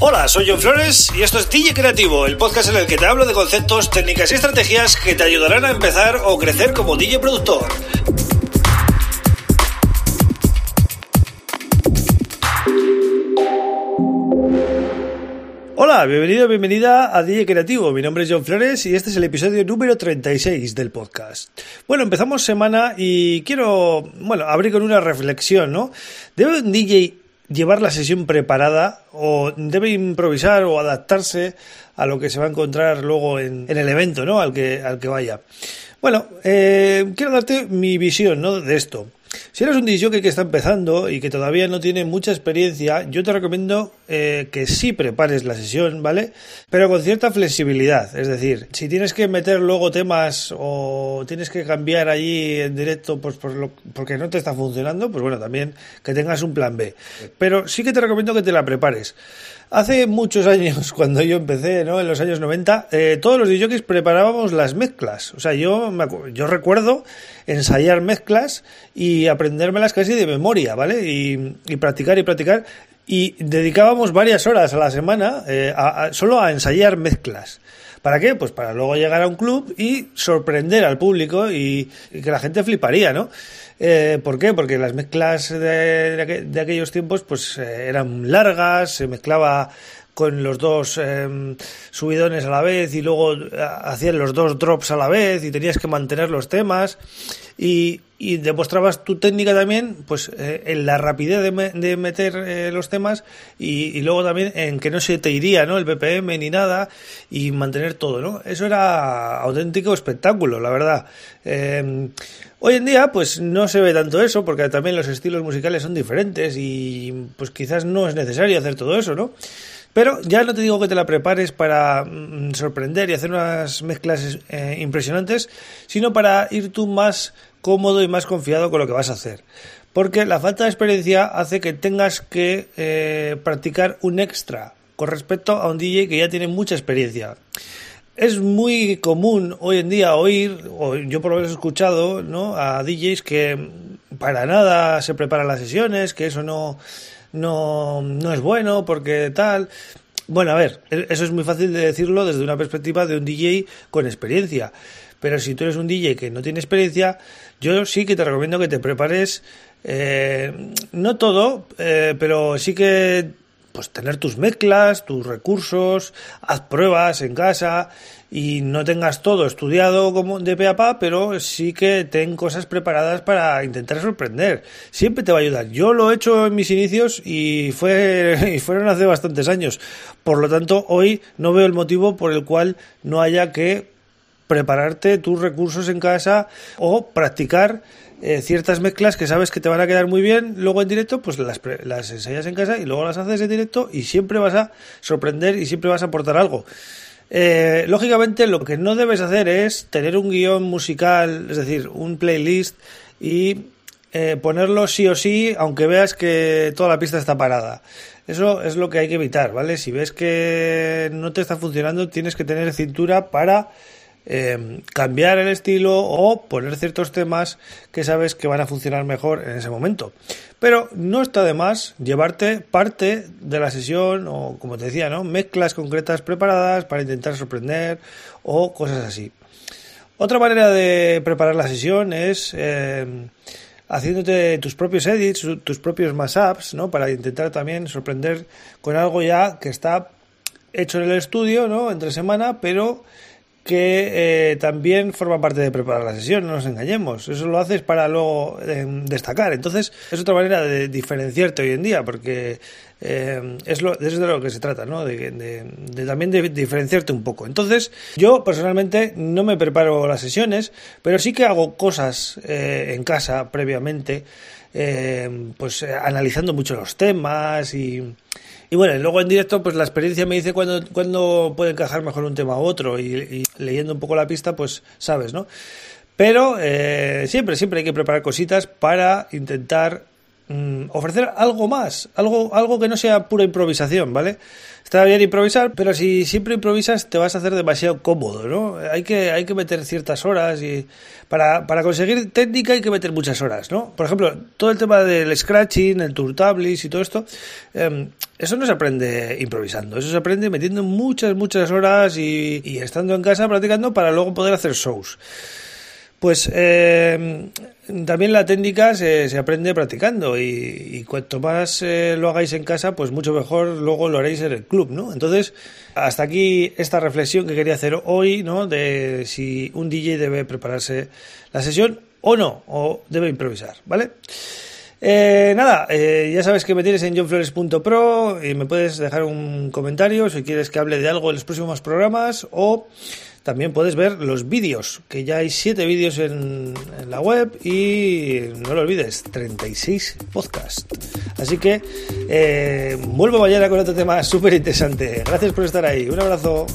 Hola, soy John Flores y esto es DJ Creativo, el podcast en el que te hablo de conceptos, técnicas y estrategias que te ayudarán a empezar o crecer como DJ productor. Hola, bienvenido, bienvenida a DJ Creativo. Mi nombre es John Flores y este es el episodio número 36 del podcast. Bueno, empezamos semana y quiero, bueno, abrir con una reflexión, ¿no? ¿Debe un DJ llevar la sesión preparada o debe improvisar o adaptarse a lo que se va a encontrar luego en, el evento, ¿no? Al que, al que vaya. Bueno, eh, quiero darte mi visión, ¿no? De esto. Si eres un DJ que está empezando y que todavía no tiene mucha experiencia, yo te recomiendo eh, que sí prepares la sesión, ¿vale? Pero con cierta flexibilidad. Es decir, si tienes que meter luego temas o tienes que cambiar allí en directo pues por lo, porque no te está funcionando, pues bueno, también que tengas un plan B. Pero sí que te recomiendo que te la prepares. Hace muchos años, cuando yo empecé, ¿no? En los años 90, eh, todos los DJs preparábamos las mezclas. O sea, yo, me yo recuerdo ensayar mezclas y aprendérmelas casi de memoria, ¿vale? Y, y practicar y practicar. Y dedicábamos varias horas a la semana eh, solo a ensayar mezclas. ¿Para qué? Pues para luego llegar a un club y sorprender al público y, que la gente fliparía, ¿no? Eh, ¿Por qué? Porque las mezclas de, de, aquellos tiempos pues eh, eran largas, se mezclaba con los dos em, subidones a la vez y luego eh, hacían los dos drops a la vez y tenías que mantener los temas y, y demostrabas tu técnica también pues eh, en la rapidez de, de meter eh, los temas y, y, luego también en que no se te iría ¿no? el BPM ni nada y mantener todo ¿no? eso era auténtico espectáculo la verdad em, hoy en día pues no se ve tanto eso porque también los estilos musicales son diferentes y pues quizás no es necesario hacer todo eso ¿no? Pero ya no te digo que te la prepares para mm, sorprender y hacer unas mezclas eh, impresionantes, sino para ir tú más cómodo y más confiado con lo que vas a hacer. Porque la falta de experiencia hace que tengas que eh, practicar un extra con respecto a un DJ que ya tiene mucha experiencia. Es muy común hoy en día oír, o yo por lo menos he escuchado, ¿no? a DJs que para nada se preparan las sesiones, que eso no no, no es bueno porque tal. Bueno, a ver, e-, eso es muy fácil de decirlo desde una perspectiva de un DJ con experiencia. Pero si tú eres un DJ que no tiene experiencia, yo sí que te recomiendo que te prepares, eh, no todo, eh, pero sí que pues tener tus mezclas, tus recursos, haz pruebas en casa y no tengas todo estudiado como de pe a pa, pero sí que ten cosas preparadas para intentar sorprender. Siempre te va a ayudar. Yo lo he hecho en mis inicios y fue y fueron hace bastantes años. Por lo tanto, hoy no veo el motivo por el cual no haya que prepararte tus recursos en casa o practicar eh, ciertas mezclas que sabes que te van a quedar muy bien, luego en directo, pues las, las ensayas en casa y luego las haces en directo y siempre vas a sorprender y siempre vas a aportar algo. Eh, lógicamente lo que no debes hacer es tener un guion musical, es decir, un playlist y eh, ponerlo sí o sí, aunque veas que toda la pista está parada. Eso es lo que hay que evitar, ¿vale? Si ves que no te está funcionando, tienes que tener cintura para eh, cambiar el estilo o poner ciertos temas que sabes que van a funcionar mejor en ese momento. Pero no está de más llevarte parte de la sesión o, como te decía, ¿no? mezclas concretas preparadas para intentar sorprender o cosas así. Otra manera de preparar la sesión es eh, haciéndote tus propios edits, tus propios mashups, ¿no? Para intentar también sorprender con algo ya que está hecho en el estudio, ¿no? Entre semana, pero que eh, también forma parte de preparar la sesión, no nos engañemos. Eso lo haces para luego eh, destacar. Entonces, es otra manera de diferenciarte hoy en día, porque eh, es, lo, de lo que se trata, ¿no? De, de, también de diferenciarte un poco. Entonces, yo personalmente no me preparo las sesiones, pero sí que hago cosas en casa previamente, pues analizando mucho los temas y y bueno, luego en directo, pues la experiencia me dice cuándo, puede encajar mejor un tema u otro. Y, leyendo un poco la pista, pues sabes, ¿no? Pero eh, siempre, siempre hay que preparar cositas para intentar mm, ofrecer algo más, algo, algo que no sea pura improvisación, ¿vale? Está bien improvisar, pero si siempre improvisas te vas a hacer demasiado cómodo, ¿no? Hay que, hay que meter ciertas horas y para, para conseguir técnica hay que meter muchas horas, ¿no? Por ejemplo, todo el tema del scratching, el turtablis y todo esto, em, eso no se aprende improvisando, eso se aprende metiendo muchas, muchas horas y, y estando en casa practicando para luego poder hacer shows. Pues eh, también la técnica se, se aprende practicando y, cuanto más eh, lo hagáis en casa, pues mucho mejor luego lo haréis en el club, ¿no? Entonces, hasta aquí esta reflexión que quería hacer hoy, ¿no? De si un DJ debe prepararse la sesión o no, o debe improvisar, ¿vale? Eh, nada, ya sabes que me tienes en johnflores.pro y me puedes dejar un comentario si quieres que hable de algo en los próximos programas o también puedes ver los vídeos, que ya hay 7 vídeos en, la web y no lo olvides, 36 podcasts. Así que eh, vuelvo mañana con otro tema súper interesante. Gracias por estar ahí. Un abrazo.